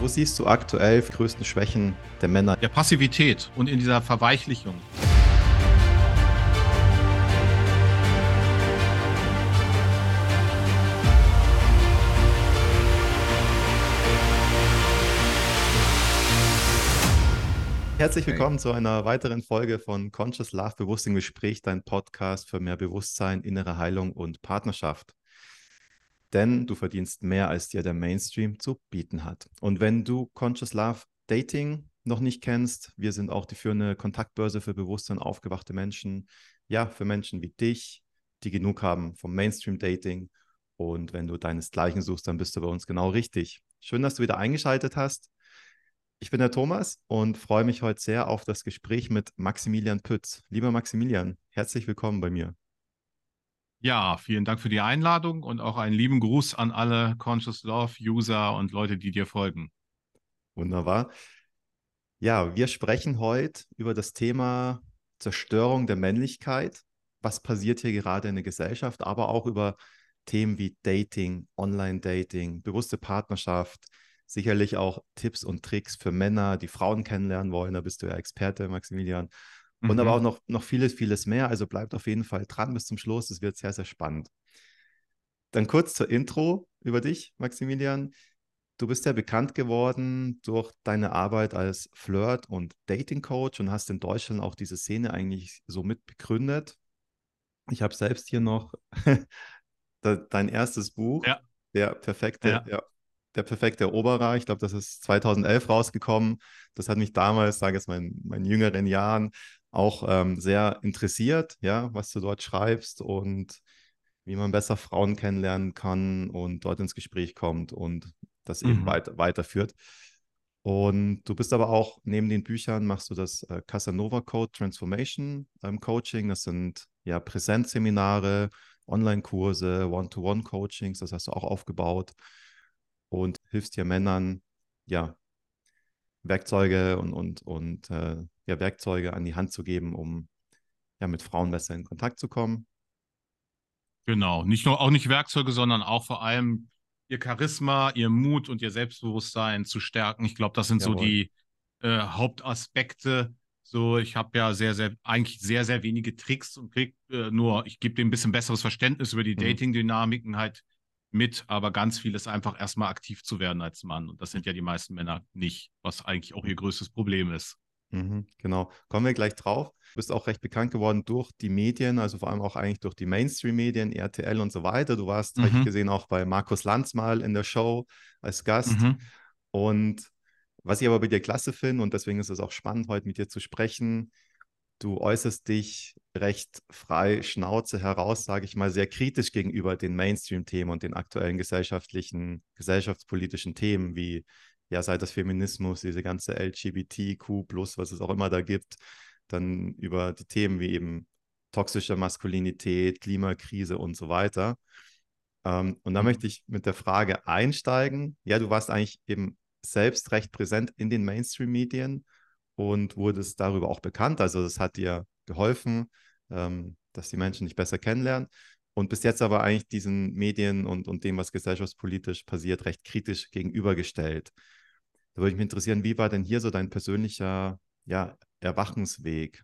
Wo siehst du aktuell die größten Schwächen der Männer? Der Passivität und in dieser Verweichlichung. Herzlich willkommen zu einer weiteren Folge von Conscious Love Bewusst im Gespräch, dein Podcast für mehr Bewusstsein, innere Heilung und Partnerschaft denn du verdienst mehr, als dir der Mainstream zu bieten hat. Und wenn du Conscious Love Dating noch nicht kennst, wir sind auch die führende Kontaktbörse für bewusste und aufgewachte Menschen. Ja, für Menschen wie dich, die genug haben vom Mainstream Dating. Und wenn du deinesgleichen suchst, dann bist du bei uns genau richtig. Schön, dass du wieder eingeschaltet hast. Ich bin der Thomas und freue mich heute sehr auf das Gespräch mit Maximilian Pütz. Lieber Maximilian, herzlich willkommen bei mir. Ja, vielen Dank für die Einladung und auch einen lieben Gruß an alle Conscious Love User und Leute, die dir folgen. Wunderbar. Ja, wir sprechen heute über das Thema Zerstörung der Männlichkeit. Was passiert hier gerade in der Gesellschaft, aber auch über Themen wie Dating, Online-Dating, bewusste Partnerschaft, sicherlich auch Tipps und Tricks für Männer, die Frauen kennenlernen wollen. Da bist du ja Experte, Maximilian. Und mhm. aber auch noch, noch vieles, vieles mehr. Also bleibt auf jeden Fall dran bis zum Schluss. Es wird sehr, sehr spannend. Dann kurz zur Intro über dich, Maximilian. Du bist ja bekannt geworden durch deine Arbeit als Flirt- und Dating-Coach und hast in Deutschland auch diese Szene eigentlich so mit begründet. Ich habe selbst hier noch dein erstes Buch, ja. der perfekte, ja. ja. der perfekte Eroberer. Ich glaube, das ist 2011 rausgekommen. Das hat mich damals, sage ich es mal, in meinen jüngeren Jahren auch ähm, sehr interessiert, ja, was du dort schreibst und wie man besser Frauen kennenlernen kann und dort ins Gespräch kommt und das mhm. eben weiter, weiterführt. Und du bist aber auch neben den Büchern machst du das äh, Casanova Code Transformation ähm, Coaching. Das sind ja Präsenzseminare, Online-Kurse, One-to-One-Coachings. Das hast du auch aufgebaut und hilfst hier Männern, ja, Werkzeuge und, und, und äh, ja, Werkzeuge an die Hand zu geben, um ja mit Frauen besser in Kontakt zu kommen. Genau, nicht nur auch nicht Werkzeuge, sondern auch vor allem ihr Charisma, ihr Mut und ihr Selbstbewusstsein zu stärken. Ich glaube, das sind Jawohl. so die äh, Hauptaspekte. So, ich habe ja sehr, sehr, eigentlich sehr, sehr wenige Tricks und krieg äh, nur, ich gebe dem ein bisschen besseres Verständnis über die mhm. Dating-Dynamiken halt mit, aber ganz viel ist einfach erstmal aktiv zu werden als Mann. Und das sind ja die meisten Männer nicht, was eigentlich auch ihr größtes Problem ist. Mhm, genau, kommen wir gleich drauf. Du bist auch recht bekannt geworden durch die Medien, also vor allem auch eigentlich durch die Mainstream-Medien, RTL und so weiter. Du warst, mhm. habe ich gesehen, auch bei Markus Lanz mal in der Show als Gast. Mhm. Und was ich aber bei dir klasse finde, und deswegen ist es auch spannend, heute mit dir zu sprechen, du äußerst dich recht frei Schnauze heraus, sage ich mal, sehr kritisch gegenüber den Mainstream-Themen und den aktuellen gesellschaftlichen, gesellschaftspolitischen Themen, wie ja, sei das Feminismus, diese ganze LGBTQ, was es auch immer da gibt, dann über die Themen wie eben toxische Maskulinität, Klimakrise und so weiter. Ähm, und da mhm. möchte ich mit der Frage einsteigen. Ja, du warst eigentlich eben selbst recht präsent in den Mainstream-Medien und wurdest darüber auch bekannt. Also das hat dir geholfen, ähm, dass die Menschen dich besser kennenlernen. Und bis jetzt aber eigentlich diesen Medien und, und dem, was gesellschaftspolitisch passiert, recht kritisch gegenübergestellt. Da würde mich interessieren, wie war denn hier so dein persönlicher ja, Erwachensweg?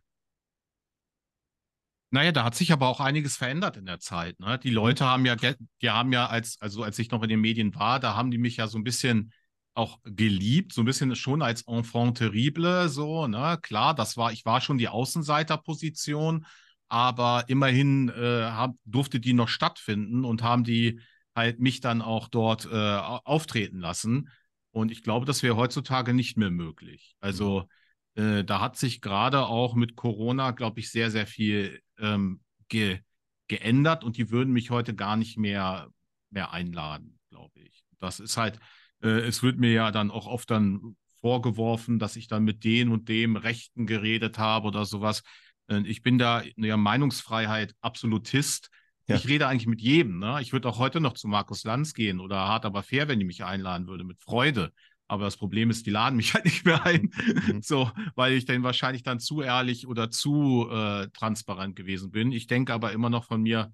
Naja, da hat sich aber auch einiges verändert in der Zeit. Ne? Die mhm. Leute haben ja, die haben ja, als, also als ich noch in den Medien war, da haben die mich ja so ein bisschen auch geliebt, so ein bisschen schon als Enfant terrible, so, ne? Klar, das war, ich war schon die Außenseiterposition, aber immerhin äh, hab, durfte die noch stattfinden und haben die halt mich dann auch dort äh, auftreten lassen. Und ich glaube, das wäre heutzutage nicht mehr möglich. Also äh, da hat sich gerade auch mit Corona, glaube ich, sehr, sehr viel ähm, ge geändert und die würden mich heute gar nicht mehr, mehr einladen, glaube ich. Das ist halt, äh, es wird mir ja dann auch oft dann vorgeworfen, dass ich dann mit den und dem Rechten geredet habe oder sowas. Äh, ich bin da in der Meinungsfreiheit Absolutist. Ja. Ich rede eigentlich mit jedem. Ne? Ich würde auch heute noch zu Markus Lanz gehen oder Hart aber fair, wenn die mich einladen würde, mit Freude. Aber das Problem ist, die laden mich halt nicht mehr ein. Mhm. So, weil ich dann wahrscheinlich dann zu ehrlich oder zu äh, transparent gewesen bin. Ich denke aber immer noch von mir,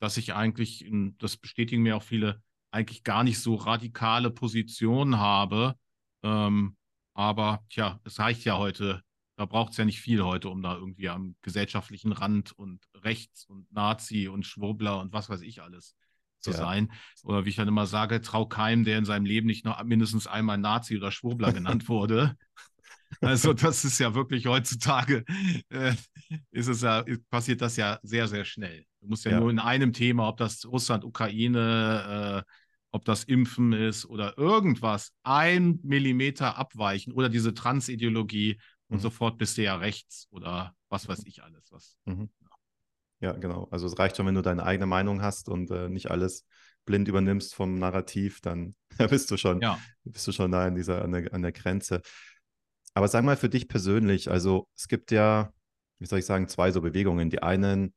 dass ich eigentlich, das bestätigen mir auch viele, eigentlich gar nicht so radikale Positionen habe. Ähm, aber tja, es reicht ja heute. Da braucht es ja nicht viel heute, um da irgendwie am gesellschaftlichen Rand und rechts und Nazi und Schwurbler und was weiß ich alles zu ja. sein. Oder wie ich dann immer sage, trau keinem, der in seinem Leben nicht noch mindestens einmal Nazi oder Schwurbler genannt wurde. Also das ist ja wirklich heutzutage, äh, ist es ja, passiert das ja sehr, sehr schnell. Du musst ja, ja. nur in einem Thema, ob das Russland, Ukraine, äh, ob das Impfen ist oder irgendwas, ein Millimeter abweichen oder diese Transideologie mhm. und sofort bist du ja rechts oder was weiß ich alles. Was, mhm. Ja, genau. Also es reicht schon, wenn du deine eigene Meinung hast und äh, nicht alles blind übernimmst vom Narrativ, dann bist du schon, ja. bist du schon da in dieser, an der, an der Grenze. Aber sag mal für dich persönlich, also es gibt ja, wie soll ich sagen, zwei so Bewegungen. Die einen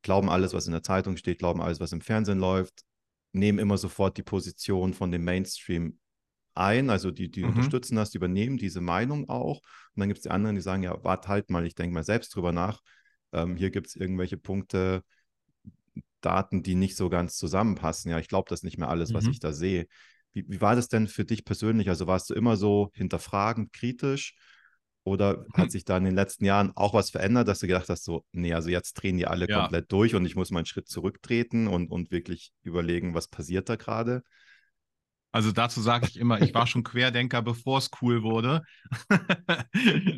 glauben alles, was in der Zeitung steht, glauben alles, was im Fernsehen läuft, nehmen immer sofort die Position von dem Mainstream ein, also die, die mhm. unterstützen das, die übernehmen diese Meinung auch. Und dann gibt es die anderen, die sagen, ja, warte halt mal, ich denke mal selbst drüber nach ähm, hier gibt es irgendwelche Punkte, Daten, die nicht so ganz zusammenpassen. Ja, ich glaube das nicht mehr alles, mhm. was ich da sehe. Wie, wie, war das denn für dich persönlich? Also warst du immer so hinterfragend, kritisch? Oder hat hm. sich da in den letzten Jahren auch was verändert, dass du gedacht hast, so, nee, also jetzt drehen die alle ja. komplett durch und ich muss mal einen Schritt zurücktreten und, und wirklich überlegen, was passiert da gerade? Also dazu sage ich immer, ich war schon Querdenker, bevor es cool wurde.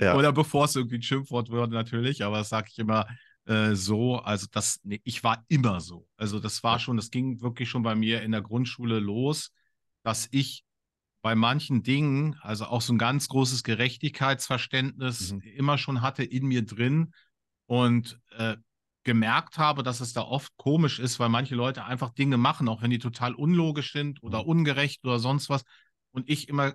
ja. Oder bevor es irgendwie ein Schimpfwort wurde natürlich, aber das sage ich immer äh, so. Also das, nee, ich war immer so. Also das war schon, das ging wirklich schon bei mir in der Grundschule los, dass ich bei manchen Dingen, also auch so ein ganz großes Gerechtigkeitsverständnis mhm. immer schon hatte in mir drin. Und äh, gemerkt habe, dass es da oft komisch ist, weil manche Leute einfach Dinge machen, auch wenn die total unlogisch sind oder mhm. ungerecht oder sonst was. Und ich immer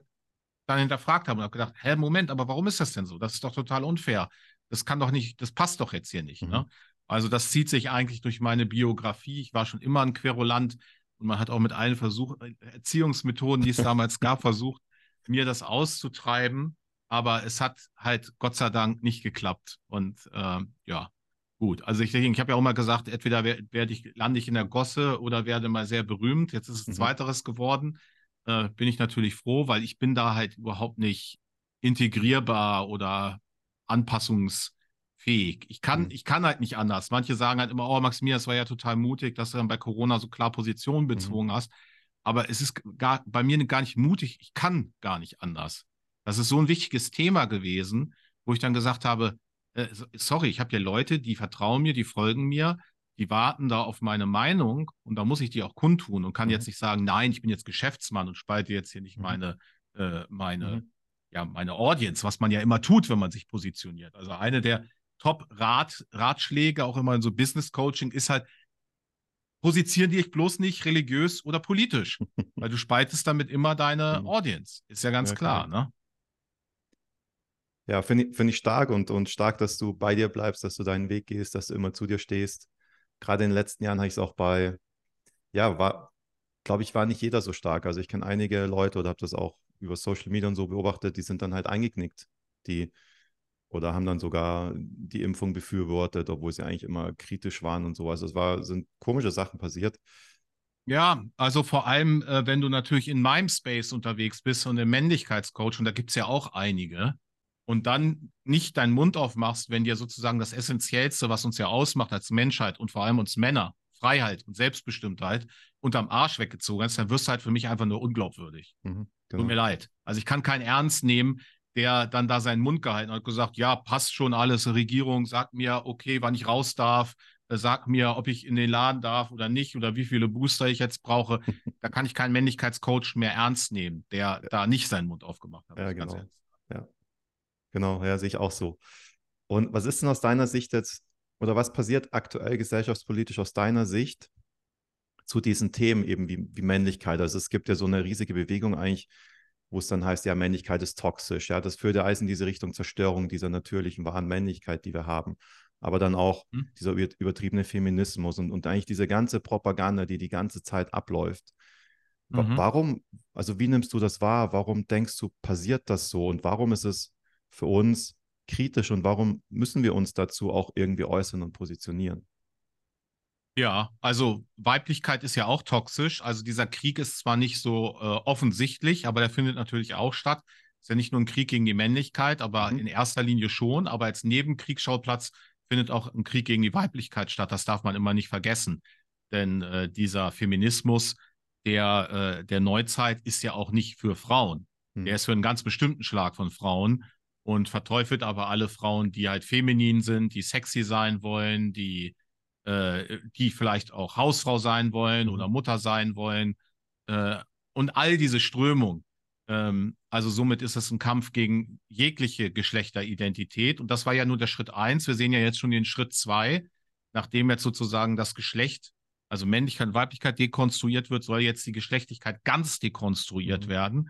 dann hinterfragt habe und habe gedacht, hä, Moment, aber warum ist das denn so? Das ist doch total unfair. Das kann doch nicht, das passt doch jetzt hier nicht. Ne? Mhm. Ne? Also das zieht sich eigentlich durch meine Biografie. Ich war schon immer ein Querulant und man hat auch mit allen Versuchen, Erziehungsmethoden, die es damals gab, versucht, mir das auszutreiben. Aber es hat halt Gott sei Dank nicht geklappt. Und äh, ja, Gut, also ich denke, ich habe ja auch mal gesagt, entweder werde ich, lande ich in der Gosse oder werde mal sehr berühmt. Jetzt ist es mhm. zweiteres geworden. Äh, bin ich natürlich froh, weil ich bin da halt überhaupt nicht integrierbar oder anpassungsfähig. Ich kann, mhm. ich kann halt nicht anders. Manche sagen halt immer, oh Maximilian, das war ja total mutig, dass du dann bei Corona so klar Position mhm. bezogen mhm. hast. Aber es ist gar, bei mir gar nicht mutig. Ich kann gar nicht anders. Das ist so ein wichtiges Thema gewesen, wo ich dann gesagt habe, äh, sorry, ich habe ja Leute, die vertrauen mir, die folgen mir, die warten da auf meine Meinung und da muss ich die auch kundtun und kann mhm. jetzt nicht sagen, nein, ich bin jetzt Geschäftsmann und spalte jetzt hier nicht mhm. meine, äh, meine, mhm. ja, meine Audience, was man ja immer tut, wenn man sich positioniert. Also eine der Top-Ratschläge, auch immer in so Business-Coaching, ist halt, positioniere dich bloß nicht religiös oder politisch, weil du spaltest damit immer deine mhm. Audience. Ist ja ganz ja, klar, klar, ne? Ja, finde ich, find ich stark und, und stark, dass du bei dir bleibst, dass du deinen Weg gehst, dass du immer zu dir stehst. Gerade in den letzten Jahren habe ich es auch bei, ja, war, glaube ich, war nicht jeder so stark. Also ich kenne einige Leute oder habe das auch über Social Media und so beobachtet, die sind dann halt eingeknickt, die oder haben dann sogar die Impfung befürwortet, obwohl sie eigentlich immer kritisch waren und so. Also es war, sind komische Sachen passiert. Ja, also vor allem, äh, wenn du natürlich in meinem Space unterwegs bist und im Männlichkeitscoach, und da gibt es ja auch einige, und dann nicht deinen Mund aufmachst, wenn dir sozusagen das Essentiellste, was uns ja ausmacht als Menschheit und vor allem uns Männer, Freiheit und Selbstbestimmtheit, unterm Arsch weggezogen hast, dann wirst du halt für mich einfach nur unglaubwürdig. Mhm, genau. Tut mir leid. Also ich kann keinen ernst nehmen, der dann da seinen Mund gehalten hat und gesagt, ja, passt schon alles, Regierung, sag mir, okay, wann ich raus darf, äh, sag mir, ob ich in den Laden darf oder nicht oder wie viele Booster ich jetzt brauche. da kann ich keinen Männlichkeitscoach mehr ernst nehmen, der da nicht seinen Mund aufgemacht hat. Ja, genau. Ja. Genau, ja, sehe ich auch so. Und was ist denn aus deiner Sicht jetzt, oder was passiert aktuell gesellschaftspolitisch aus deiner Sicht zu diesen Themen eben wie, wie Männlichkeit? Also es gibt ja so eine riesige Bewegung eigentlich, wo es dann heißt, ja, Männlichkeit ist toxisch. Ja, das führt ja alles in diese Richtung Zerstörung dieser natürlichen, wahren Männlichkeit, die wir haben. Aber dann auch hm. dieser übertriebene Feminismus und, und eigentlich diese ganze Propaganda, die die ganze Zeit abläuft. Mhm. Warum, also wie nimmst du das wahr? Warum denkst du, passiert das so? Und warum ist es für uns kritisch und warum müssen wir uns dazu auch irgendwie äußern und positionieren? Ja, also Weiblichkeit ist ja auch toxisch. Also dieser Krieg ist zwar nicht so äh, offensichtlich, aber der findet natürlich auch statt. Ist ja nicht nur ein Krieg gegen die Männlichkeit, aber mhm. in erster Linie schon. Aber als Nebenkriegsschauplatz findet auch ein Krieg gegen die Weiblichkeit statt. Das darf man immer nicht vergessen. Denn äh, dieser Feminismus der, äh, der Neuzeit ist ja auch nicht für Frauen. Mhm. Der ist für einen ganz bestimmten Schlag von Frauen und verteufelt aber alle Frauen, die halt feminin sind, die sexy sein wollen, die äh, die vielleicht auch Hausfrau sein wollen mhm. oder Mutter sein wollen äh, und all diese Strömungen. Ähm, also somit ist es ein Kampf gegen jegliche Geschlechteridentität und das war ja nur der Schritt eins. Wir sehen ja jetzt schon den Schritt zwei, nachdem jetzt sozusagen das Geschlecht, also Männlichkeit und Weiblichkeit dekonstruiert wird, soll jetzt die Geschlechtlichkeit ganz dekonstruiert mhm. werden.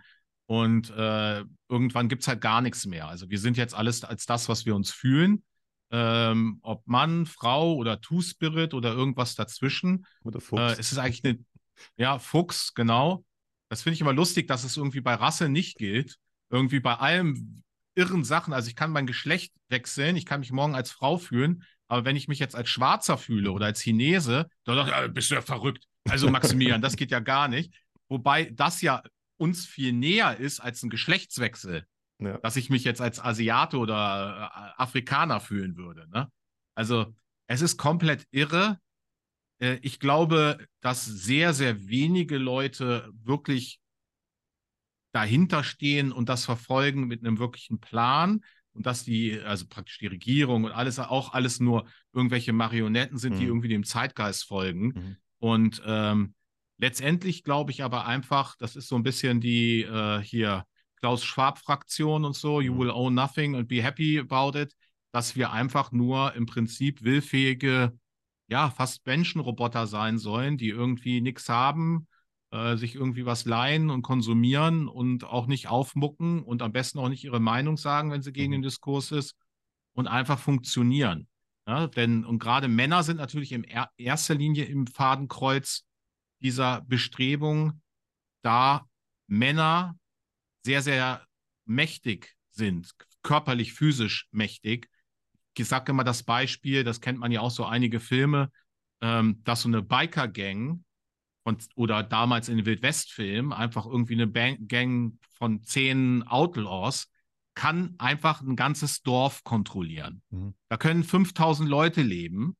Und äh, irgendwann gibt es halt gar nichts mehr. Also wir sind jetzt alles als das, was wir uns fühlen ähm, ob Mann, Frau oder Two-Spirit oder irgendwas dazwischen. Oder Fuchs. Äh, es ist eigentlich eine, ja, Fuchs, genau. Das finde ich immer lustig, dass es irgendwie bei Rasse nicht gilt. Irgendwie bei allem irren Sachen. Also ich kann mein Geschlecht wechseln, ich kann mich morgen als Frau fühlen, aber wenn ich mich jetzt als Schwarzer fühle oder als Chinese, dann ja, bist du ja verrückt. Also Maximilian, das geht ja gar nicht. Wobei das ja uns viel näher ist als ein Geschlechtswechsel ja. dass ich mich jetzt als Asiate oder äh, Afrikaner fühlen würde. Ne? Also es ist komplett irre. Äh, ich glaube, dass sehr, sehr wenige Leute wirklich dahinter stehen und das verfolgen mit einem wirklichen Plan und dass die, also praktisch die Regierung und alles auch alles nur irgendwelche Marionetten sind, mhm. die irgendwie dem Zeitgeist folgen. Mhm. Und ähm, letztendlich glaube ich aber einfach, das ist so ein bisschen die äh, hier Klaus Schwab-Fraktion und so, you mhm. will own nothing and be happy about it, dass wir einfach nur im Prinzip willfähige, ja, fast Menschenroboter sein sollen, die irgendwie nichts haben, äh, sich irgendwie was leihen und konsumieren und auch nicht aufmucken und am besten auch nicht ihre Meinung sagen, wenn sie gegen mhm. den Diskurs ist und einfach funktionieren. Ja, denn und gerade Männer sind natürlich in er erster Linie im Fadenkreuz dieser Bestrebung, da Männer sehr, sehr mächtig sind, körperlich, physisch mächtig. Ich sage immer das Beispiel, das kennt man ja auch so einige Filme, ähm, dass so eine Biker-Gang oder damals in den Wildwest-Filmen einfach irgendwie eine Bang Gang von zehn Outlaws kann einfach ein ganzes Dorf kontrollieren. Mhm. Da können 5000 Leute leben,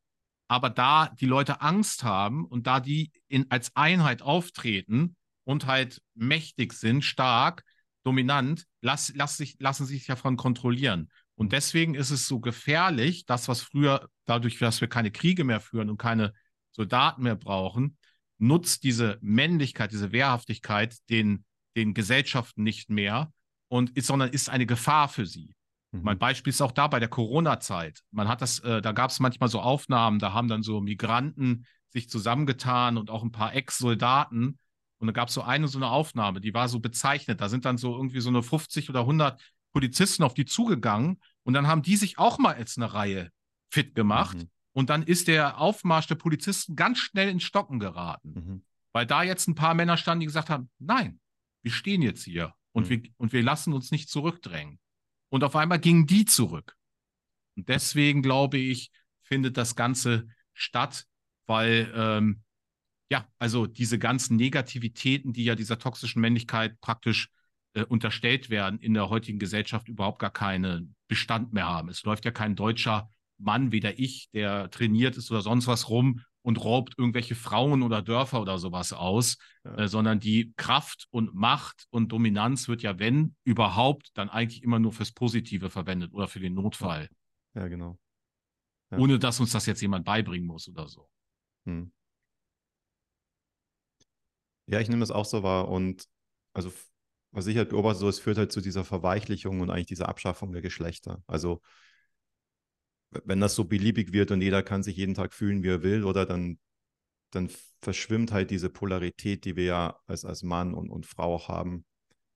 aber da die Leute Angst haben und da die in, als Einheit auftreten und halt mächtig sind, stark, dominant, lass, lass sich, lassen sich davon kontrollieren. Und deswegen ist es so gefährlich, das, was früher, dadurch, dass wir keine Kriege mehr führen und keine Soldaten mehr brauchen, nutzt diese Männlichkeit, diese Wehrhaftigkeit den, den Gesellschaften nicht mehr und ist, sondern ist eine Gefahr für sie. Mhm. Mein Beispiel ist auch da bei der Corona-Zeit. Man hat das, äh, da gab es manchmal so Aufnahmen, da haben dann so Migranten sich zusammengetan und auch ein paar Ex-Soldaten und da gab es so eine so eine Aufnahme, die war so bezeichnet. Da sind dann so irgendwie so eine 50 oder 100 Polizisten auf die zugegangen und dann haben die sich auch mal als eine Reihe fit gemacht. Mhm. Und dann ist der Aufmarsch der Polizisten ganz schnell ins Stocken geraten. Mhm. Weil da jetzt ein paar Männer standen, die gesagt haben: Nein, wir stehen jetzt hier und, mhm. wir, und wir lassen uns nicht zurückdrängen. Und auf einmal gingen die zurück. Und deswegen glaube ich, findet das Ganze statt, weil ähm, ja, also diese ganzen Negativitäten, die ja dieser toxischen Männlichkeit praktisch äh, unterstellt werden, in der heutigen Gesellschaft überhaupt gar keinen Bestand mehr haben. Es läuft ja kein deutscher Mann, weder ich, der trainiert ist oder sonst was rum und raubt irgendwelche Frauen oder Dörfer oder sowas aus, ja. äh, sondern die Kraft und Macht und Dominanz wird ja, wenn überhaupt, dann eigentlich immer nur fürs Positive verwendet oder für den Notfall. Ja, genau. Ja. Ohne dass uns das jetzt jemand beibringen muss oder so. Hm. Ja, ich nehme das auch so wahr und also was ich halt beobachte, so es führt halt zu dieser Verweichlichung und eigentlich dieser Abschaffung der Geschlechter. Also wenn das so beliebig wird und jeder kann sich jeden Tag fühlen, wie er will, oder dann, dann verschwimmt halt diese Polarität, die wir ja als, als Mann und, und Frau haben,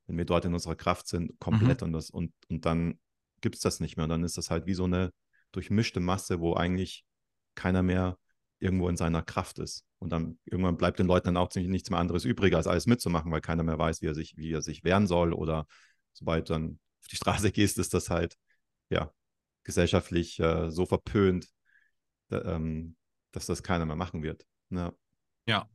wenn wir dort in unserer Kraft sind, komplett mhm. und, das, und, und dann gibt es das nicht mehr. Und dann ist das halt wie so eine durchmischte Masse, wo eigentlich keiner mehr irgendwo in seiner Kraft ist. Und dann irgendwann bleibt den Leuten dann auch ziemlich nichts mehr anderes übrig, als alles mitzumachen, weil keiner mehr weiß, wie er sich, wie er sich wehren soll. Oder sobald du dann auf die Straße gehst, ist das halt, ja, gesellschaftlich äh, so verpönt, da, ähm, dass das keiner mehr machen wird. Ja. Ja.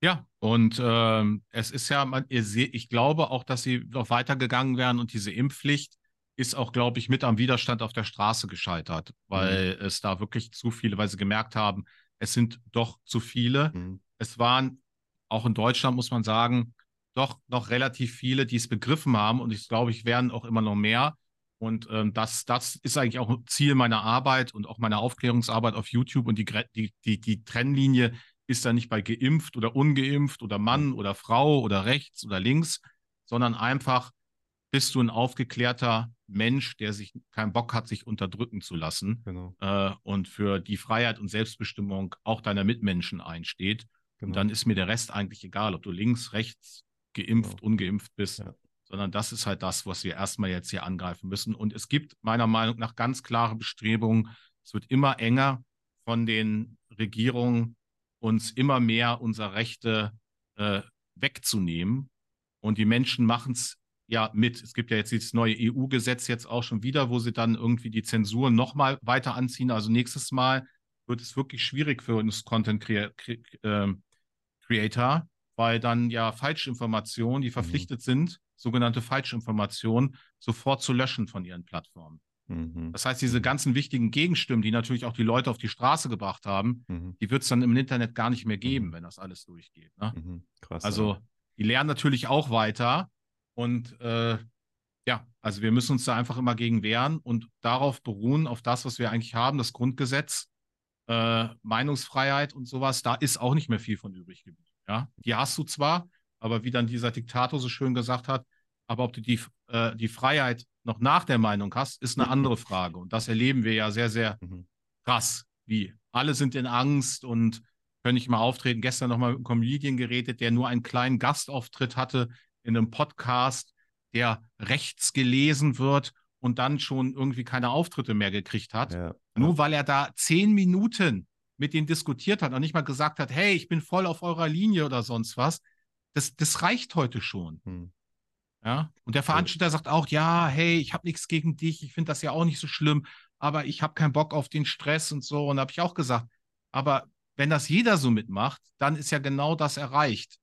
Ja, und ähm, es ist ja, man, ihr seht, ich glaube auch, dass sie noch weitergegangen wären und diese Impfpflicht ist auch, glaube ich, mit am Widerstand auf der Straße gescheitert, weil mhm. es da wirklich zu viele, weil sie gemerkt haben, es sind doch zu viele. Mhm. Es waren auch in Deutschland, muss man sagen, doch noch relativ viele, die es begriffen haben und ich glaube, ich werden auch immer noch mehr. Und ähm, das, das ist eigentlich auch Ziel meiner Arbeit und auch meiner Aufklärungsarbeit auf YouTube. Und die, die, die, die Trennlinie ist da nicht bei geimpft oder ungeimpft oder Mann oder Frau oder rechts oder links, sondern einfach bist du ein aufgeklärter Mensch, der sich keinen Bock hat, sich unterdrücken zu lassen genau. äh, und für die Freiheit und Selbstbestimmung auch deiner Mitmenschen einsteht. Genau. Und dann ist mir der Rest eigentlich egal, ob du links, rechts, geimpft, genau. ungeimpft bist. Ja sondern das ist halt das, was wir erstmal jetzt hier angreifen müssen. Und es gibt meiner Meinung nach ganz klare Bestrebungen. Es wird immer enger von den Regierungen, uns immer mehr unsere Rechte äh, wegzunehmen. Und die Menschen machen es ja mit. Es gibt ja jetzt dieses neue EU-Gesetz jetzt auch schon wieder, wo sie dann irgendwie die Zensur nochmal weiter anziehen. Also nächstes Mal wird es wirklich schwierig für uns Content ähm, Creator, weil dann ja Falschinformationen, die mhm. verpflichtet mhm. sind, sogenannte Falschinformationen sofort zu löschen von ihren Plattformen. Mhm. Das heißt, diese mhm. ganzen wichtigen Gegenstimmen, die natürlich auch die Leute auf die Straße gebracht haben, mhm. die wird es dann im Internet gar nicht mehr geben, mhm. wenn das alles durchgeht. Ne? Krass, also die lernen natürlich auch weiter und äh, ja, also wir müssen uns da einfach immer gegen wehren und darauf beruhen, auf das, was wir eigentlich haben, das Grundgesetz, äh, Meinungsfreiheit und sowas, da ist auch nicht mehr viel von übrig geblieben. Ja, die hast du zwar, aber wie dann dieser Diktator so schön gesagt hat, aber ob du die, äh, die Freiheit noch nach der Meinung hast, ist eine andere Frage. Und das erleben wir ja sehr, sehr mhm. krass. Wie alle sind in Angst und können nicht mal auftreten. Gestern nochmal mit einem Comedian geredet, der nur einen kleinen Gastauftritt hatte in einem Podcast, der rechts gelesen wird und dann schon irgendwie keine Auftritte mehr gekriegt hat. Ja. Nur weil er da zehn Minuten mit denen diskutiert hat und nicht mal gesagt hat, hey, ich bin voll auf eurer Linie oder sonst was. Das, das reicht heute schon. Hm. Ja, und der Veranstalter sagt auch, ja, hey, ich habe nichts gegen dich, ich finde das ja auch nicht so schlimm, aber ich habe keinen Bock auf den Stress und so. Und da habe ich auch gesagt, aber wenn das jeder so mitmacht, dann ist ja genau das erreicht,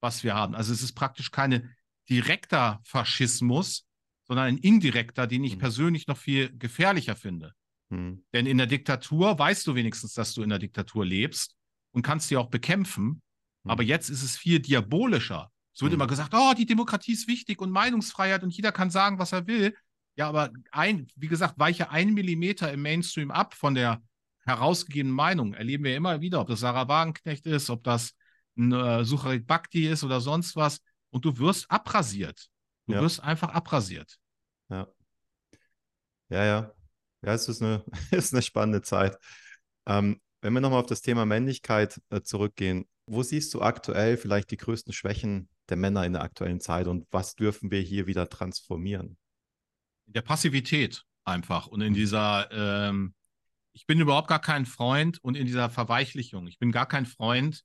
was wir haben. Also es ist praktisch keine direkter Faschismus, sondern ein indirekter, den ich mhm. persönlich noch viel gefährlicher finde. Mhm. Denn in der Diktatur weißt du wenigstens, dass du in der Diktatur lebst und kannst sie auch bekämpfen. Mhm. Aber jetzt ist es viel diabolischer. Es wird mhm. immer gesagt, oh, die Demokratie ist wichtig und Meinungsfreiheit und jeder kann sagen, was er will. Ja, aber ein, wie gesagt, weiche ein Millimeter im Mainstream ab von der herausgegebenen Meinung. Erleben wir immer wieder, ob das Sarah Wagenknecht ist, ob das ein äh, Sucharit Bhakti ist oder sonst was. Und du wirst abrasiert. Du ja. wirst einfach abrasiert. Ja. Ja, ja. Ja, es ist eine, ist eine spannende Zeit. Ähm, wenn wir nochmal auf das Thema Männlichkeit äh, zurückgehen, wo siehst du aktuell vielleicht die größten Schwächen der Männer in der aktuellen Zeit und was dürfen wir hier wieder transformieren? In der Passivität einfach und in mhm. dieser, ähm, ich bin überhaupt gar kein Freund und in dieser Verweichlichung. Ich bin gar kein Freund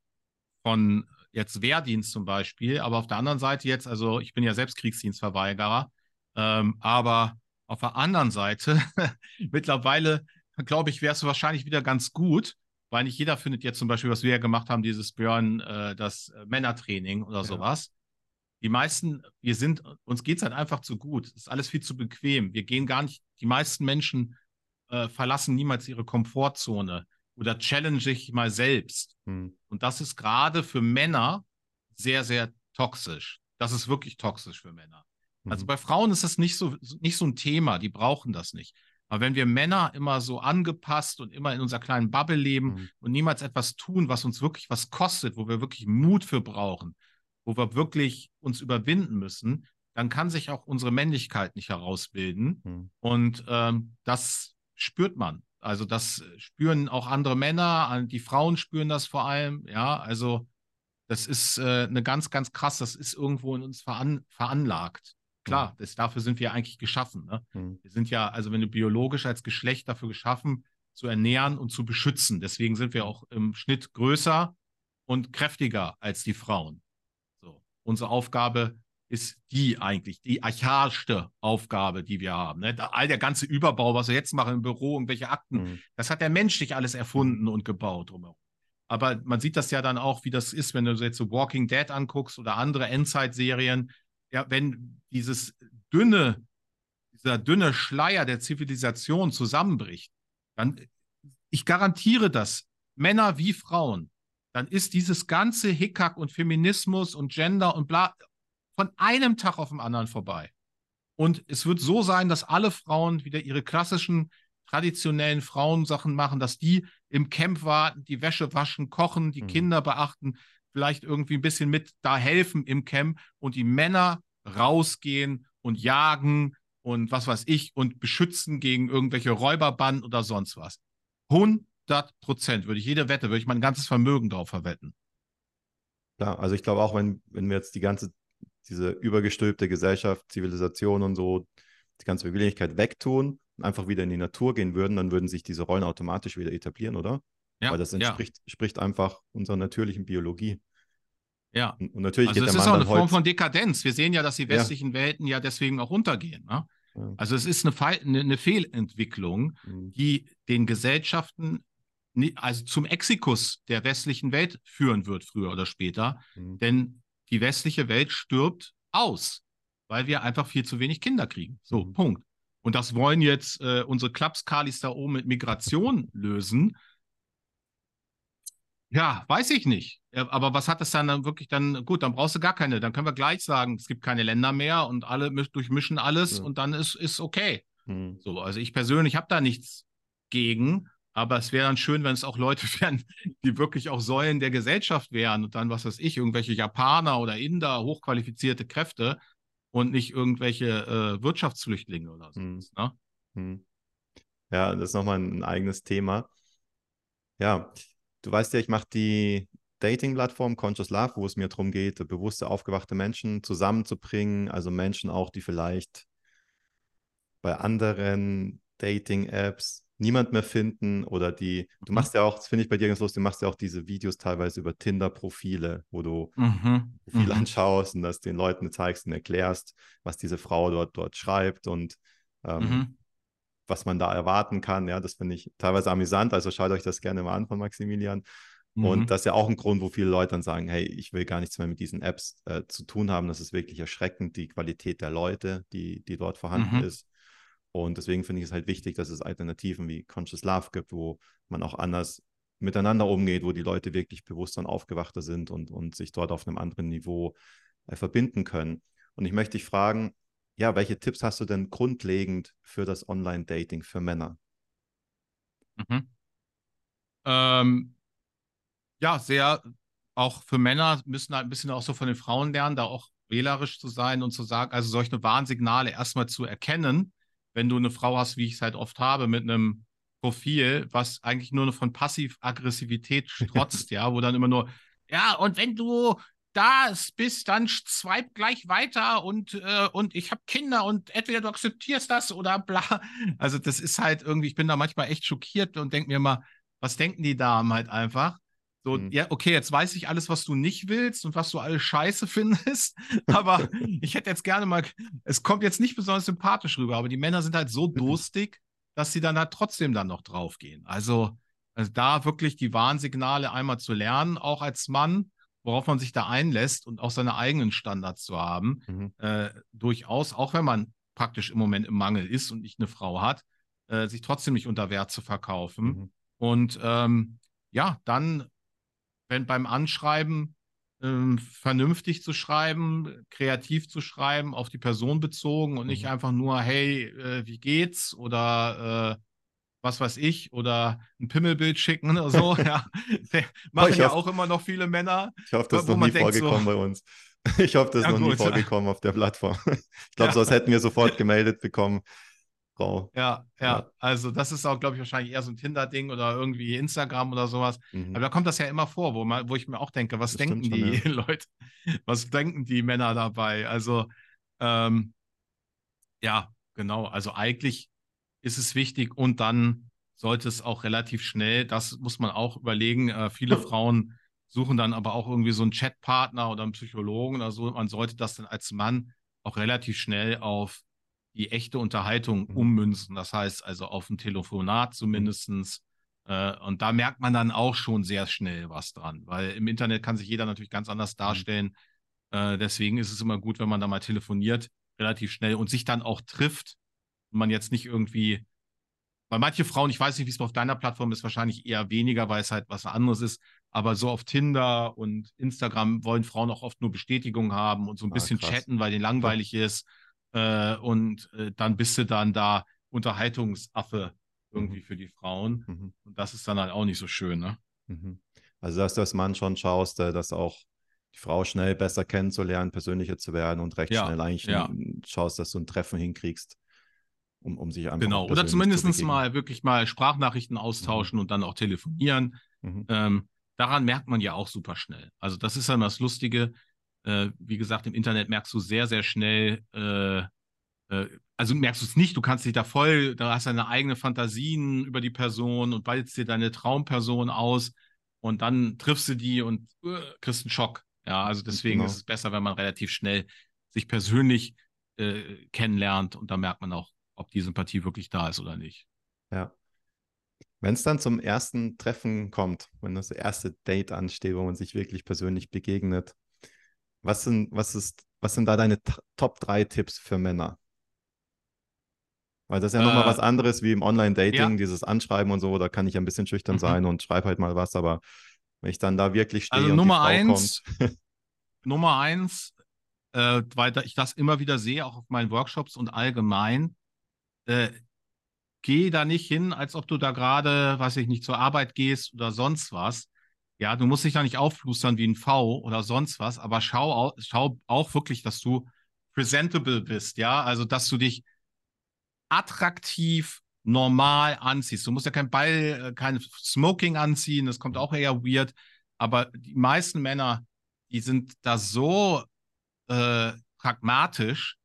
von jetzt Wehrdienst zum Beispiel, aber auf der anderen Seite jetzt, also ich bin ja selbst Kriegsdienstverweigerer, ähm, aber auf der anderen Seite, mittlerweile, glaube ich, wäre es wahrscheinlich wieder ganz gut, weil nicht jeder findet jetzt zum Beispiel, was wir ja gemacht haben, dieses Björn, äh, das äh, Männertraining oder ja. sowas. Die meisten, wir sind, uns geht es halt einfach zu gut. Es ist alles viel zu bequem. Wir gehen gar nicht, die meisten Menschen äh, verlassen niemals ihre Komfortzone oder challenge sich mal selbst. Hm. Und das ist gerade für Männer sehr, sehr toxisch. Das ist wirklich toxisch für Männer. Also hm. bei Frauen ist das nicht so, nicht so ein Thema, die brauchen das nicht. Aber wenn wir Männer immer so angepasst und immer in unserer kleinen Bubble leben mhm. und niemals etwas tun, was uns wirklich was kostet, wo wir wirklich Mut für brauchen, wo wir wirklich uns überwinden müssen, dann kann sich auch unsere Männlichkeit nicht herausbilden. Mhm. Und ähm, das spürt man. Also das spüren auch andere Männer, die Frauen spüren das vor allem. Ja, also das ist äh, eine ganz, ganz krass, das ist irgendwo in uns veran veranlagt. Klar, das, dafür sind wir eigentlich geschaffen. Ne? Mhm. Wir sind ja, also wenn du biologisch als Geschlecht dafür geschaffen, zu ernähren und zu beschützen. Deswegen sind wir auch im Schnitt größer und kräftiger als die Frauen. So. Unsere Aufgabe ist die eigentlich, die archaischste Aufgabe, die wir haben. Ne? All der ganze Überbau, was wir jetzt machen im Büro, irgendwelche Akten, mhm. das hat der Mensch nicht alles erfunden und gebaut drumherum. Aber man sieht das ja dann auch, wie das ist, wenn du jetzt so Walking Dead anguckst oder andere Endzeit-Serien. Ja, wenn dieses dünne, dieser dünne Schleier der Zivilisation zusammenbricht, dann, ich garantiere das, Männer wie Frauen, dann ist dieses ganze Hickhack und Feminismus und Gender und bla von einem Tag auf den anderen vorbei. Und es wird so sein, dass alle Frauen wieder ihre klassischen, traditionellen Frauensachen machen, dass die im Camp warten, die Wäsche waschen, kochen, die mhm. Kinder beachten, vielleicht irgendwie ein bisschen mit da helfen im Camp und die Männer rausgehen und jagen und was weiß ich und beschützen gegen irgendwelche Räuberbanden oder sonst was. 100 Prozent würde ich jede Wette, würde ich mein ganzes Vermögen drauf verwetten. Ja, also ich glaube auch, wenn, wenn wir jetzt die ganze diese übergestülpte Gesellschaft, Zivilisation und so, die ganze Beweglichkeit wegtun und einfach wieder in die Natur gehen würden, dann würden sich diese Rollen automatisch wieder etablieren, oder? Ja. Weil das entspricht ja. einfach unserer natürlichen Biologie. Ja. Und, natürlich also es ist auch eine Form von Dekadenz. Wir sehen ja, dass die westlichen ja. Welten ja deswegen auch untergehen. Ne? Ja. Also es ist eine, eine, eine Fehlentwicklung, mhm. die den Gesellschaften also zum Exikus der westlichen Welt führen wird, früher oder später. Mhm. Denn die westliche Welt stirbt aus, weil wir einfach viel zu wenig Kinder kriegen. So, mhm. Punkt. Und das wollen jetzt äh, unsere Klapskalis da oben mit Migration lösen. Ja, weiß ich nicht. Aber was hat das dann, wirklich dann? Gut, dann brauchst du gar keine. Dann können wir gleich sagen, es gibt keine Länder mehr und alle durchmischen alles ja. und dann ist, ist okay. Mhm. So, also ich persönlich habe da nichts gegen. Aber es wäre dann schön, wenn es auch Leute wären, die wirklich auch Säulen der Gesellschaft wären und dann, was weiß ich, irgendwelche Japaner oder Inder, hochqualifizierte Kräfte und nicht irgendwelche äh, Wirtschaftsflüchtlinge oder so. Hm. Ne? Hm. Ja, das ist nochmal ein eigenes Thema. Ja, du weißt ja, ich mache die Dating-Plattform Conscious Love, wo es mir darum geht, bewusste, aufgewachte Menschen zusammenzubringen, also Menschen auch, die vielleicht bei anderen Dating-Apps niemand mehr finden oder die, du mhm. machst ja auch, das finde ich bei dir ganz lustig, du machst ja auch diese Videos teilweise über Tinder-Profile, wo du mhm. Profil mhm. anschaust und das den Leuten zeigst und erklärst, was diese Frau dort, dort schreibt und ähm, mhm. Was man da erwarten kann. Ja, das finde ich teilweise amüsant, also schaut euch das gerne mal an von Maximilian. Und mhm. das ist ja auch ein Grund, wo viele Leute dann sagen, hey, ich will gar nichts mehr mit diesen Apps äh, zu tun haben. Das ist wirklich erschreckend, die Qualität der Leute, die, die dort vorhanden mhm. ist. Und deswegen finde ich es halt wichtig, dass es Alternativen wie Conscious Love gibt, wo man auch anders miteinander umgeht, wo die Leute wirklich bewusster und aufgewachter sind und, und sich dort auf einem anderen Niveau äh, verbinden können. Und ich möchte dich fragen, ja, welche Tipps hast du denn grundlegend für das Online-Dating für Männer? Mhm. Ähm, ja, sehr, auch für Männer müssen halt ein bisschen auch so von den Frauen lernen, da auch wählerisch zu sein und zu sagen, also solche Warnsignale erstmal zu erkennen wenn du eine Frau hast, wie ich es halt oft habe, mit einem Profil, was eigentlich nur von Passiv-Aggressivität strotzt, ja, wo dann immer nur, ja, und wenn du da bist, dann swipe gleich weiter und, äh, und ich habe Kinder und entweder du akzeptierst das oder bla. Also das ist halt irgendwie, ich bin da manchmal echt schockiert und denke mir mal, was denken die Damen halt einfach? So, mhm. ja, okay, jetzt weiß ich alles, was du nicht willst und was du alles scheiße findest. Aber ich hätte jetzt gerne mal, es kommt jetzt nicht besonders sympathisch rüber, aber die Männer sind halt so mhm. durstig, dass sie dann halt trotzdem dann noch draufgehen. Also, also da wirklich die Warnsignale einmal zu lernen, auch als Mann, worauf man sich da einlässt und auch seine eigenen Standards zu haben, mhm. äh, durchaus, auch wenn man praktisch im Moment im Mangel ist und nicht eine Frau hat, äh, sich trotzdem nicht unter Wert zu verkaufen. Mhm. Und ähm, ja, dann wenn beim Anschreiben ähm, vernünftig zu schreiben, kreativ zu schreiben, auf die Person bezogen und mhm. nicht einfach nur, hey, äh, wie geht's oder äh, was weiß ich oder ein Pimmelbild schicken oder so. ja, machen ja auch immer noch viele Männer. Ich hoffe, das ist noch nie vorgekommen so, bei uns. Ich hoffe, das ist ja, noch gut. nie vorgekommen auf der Plattform. Ich glaube, ja. sonst hätten wir sofort gemeldet bekommen. Frau. Ja, ja, ja, Also das ist auch, glaube ich, wahrscheinlich eher so ein Tinder-Ding oder irgendwie Instagram oder sowas. Mhm. Aber da kommt das ja immer vor, wo, man, wo ich mir auch denke, was das denken die schon, ja. Leute, was denken die Männer dabei? Also ähm, ja, genau. Also eigentlich ist es wichtig und dann sollte es auch relativ schnell, das muss man auch überlegen, äh, viele Frauen suchen dann aber auch irgendwie so einen Chatpartner oder einen Psychologen oder so. Man sollte das dann als Mann auch relativ schnell auf die echte Unterhaltung mhm. ummünzen. Das heißt also auf ein Telefonat zumindest. Äh, und da merkt man dann auch schon sehr schnell was dran, weil im Internet kann sich jeder natürlich ganz anders mhm. darstellen. Mhm. deswegen ist es immer gut, wenn man da mal telefoniert, relativ schnell und sich dann auch trifft. Und man jetzt nicht irgendwie, weil manche Frauen, ich weiß nicht, wie es auf deiner Plattform ist, wahrscheinlich eher weniger, weil es halt was anderes ist. Aber so auf Tinder und Instagram wollen Frauen auch oft nur Bestätigung haben und so ein ah, bisschen krass. chatten, weil denen langweilig ist. Äh, und äh, dann bist du dann da Unterhaltungsaffe irgendwie mhm. für die Frauen. Mhm. Und das ist dann halt auch nicht so schön, ne? Mhm. Also, dass du als Mann schon schaust, äh, dass auch die Frau schnell besser kennenzulernen, persönlicher zu werden und recht ja, schnell eigentlich ja. schaust, dass du ein Treffen hinkriegst, um, um sich einfach Genau, oder zumindest mal wirklich mal Sprachnachrichten austauschen mhm. und dann auch telefonieren. Mhm. Ähm, daran merkt man ja auch super schnell. Also, das ist ja immer das Lustige. Äh, wie gesagt, im Internet merkst du sehr, sehr schnell, äh, äh, also merkst du es nicht, du kannst dich da voll, da hast deine eigene Fantasien über die Person und baldest dir deine Traumperson aus und dann triffst du die und uh, kriegst einen Schock. Ja, also deswegen genau. ist es besser, wenn man relativ schnell sich persönlich äh, kennenlernt und da merkt man auch, ob die Sympathie wirklich da ist oder nicht. Ja. Wenn es dann zum ersten Treffen kommt, wenn das erste Date ansteht, wo man sich wirklich persönlich begegnet, was sind, was ist, was sind da deine Top 3 Tipps für Männer? Weil das ist ja äh, nochmal was anderes wie im Online-Dating, ja. dieses Anschreiben und so, da kann ich ein bisschen schüchtern mhm. sein und schreibe halt mal was, aber wenn ich dann da wirklich stehe also und Nummer eins, Nummer eins, äh, weil ich das immer wieder sehe, auch auf meinen Workshops und allgemein, äh, geh da nicht hin, als ob du da gerade, weiß ich nicht, zur Arbeit gehst oder sonst was. Ja, du musst dich da nicht aufflustern wie ein V oder sonst was, aber schau, schau auch wirklich, dass du presentable bist, ja, also dass du dich attraktiv normal anziehst. Du musst ja kein Ball, äh, kein Smoking anziehen, das kommt auch eher weird, aber die meisten Männer, die sind da so äh, pragmatisch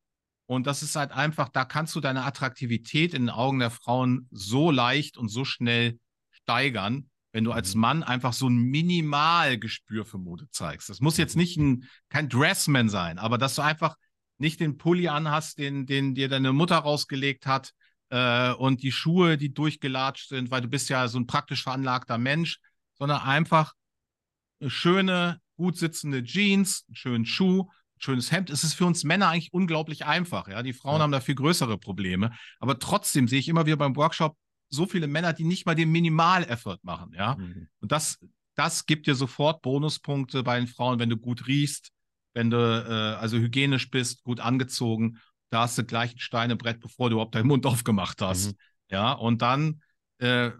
und das ist halt einfach, da kannst du deine Attraktivität in den Augen der Frauen so leicht und so schnell steigern, wenn du als mhm. Mann einfach so ein Minimalgespür für Mode zeigst. Das muss jetzt nicht ein, kein Dressman sein, aber dass du einfach nicht den Pulli anhast, den, den dir deine Mutter rausgelegt hat äh, und die Schuhe, die durchgelatscht sind, weil du bist ja so ein praktisch veranlagter Mensch, sondern einfach schöne, gut sitzende Jeans, einen schönen Schuh, schönes Hemd. Es ist für uns Männer eigentlich unglaublich einfach. Ja? Die Frauen ja. haben da viel größere Probleme. Aber trotzdem sehe ich immer wieder beim Workshop so viele Männer, die nicht mal den Minimal-Effort machen. Ja? Mhm. Und das, das gibt dir sofort Bonuspunkte bei den Frauen, wenn du gut riechst, wenn du äh, also hygienisch bist, gut angezogen, da hast du gleich ein Steinebrett, bevor du überhaupt deinen Mund aufgemacht hast. Mhm. Ja, und dann äh,